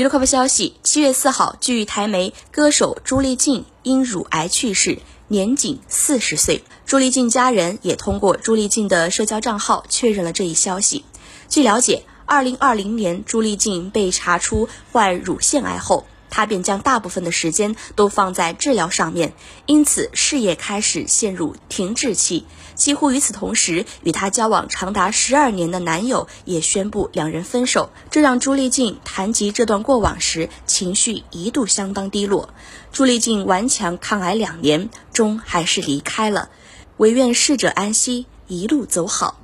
娱乐快报消息：七月四号，据台媒，歌手朱丽静因乳癌去世，年仅四十岁。朱丽静家人也通过朱丽静的社交账号确认了这一消息。据了解，二零二零年朱丽静被查出患乳腺癌后。他便将大部分的时间都放在治疗上面，因此事业开始陷入停滞期。几乎与此同时，与他交往长达十二年的男友也宣布两人分手，这让朱丽静谈及这段过往时，情绪一度相当低落。朱丽静顽强抗癌两年，终还是离开了，唯愿逝者安息，一路走好。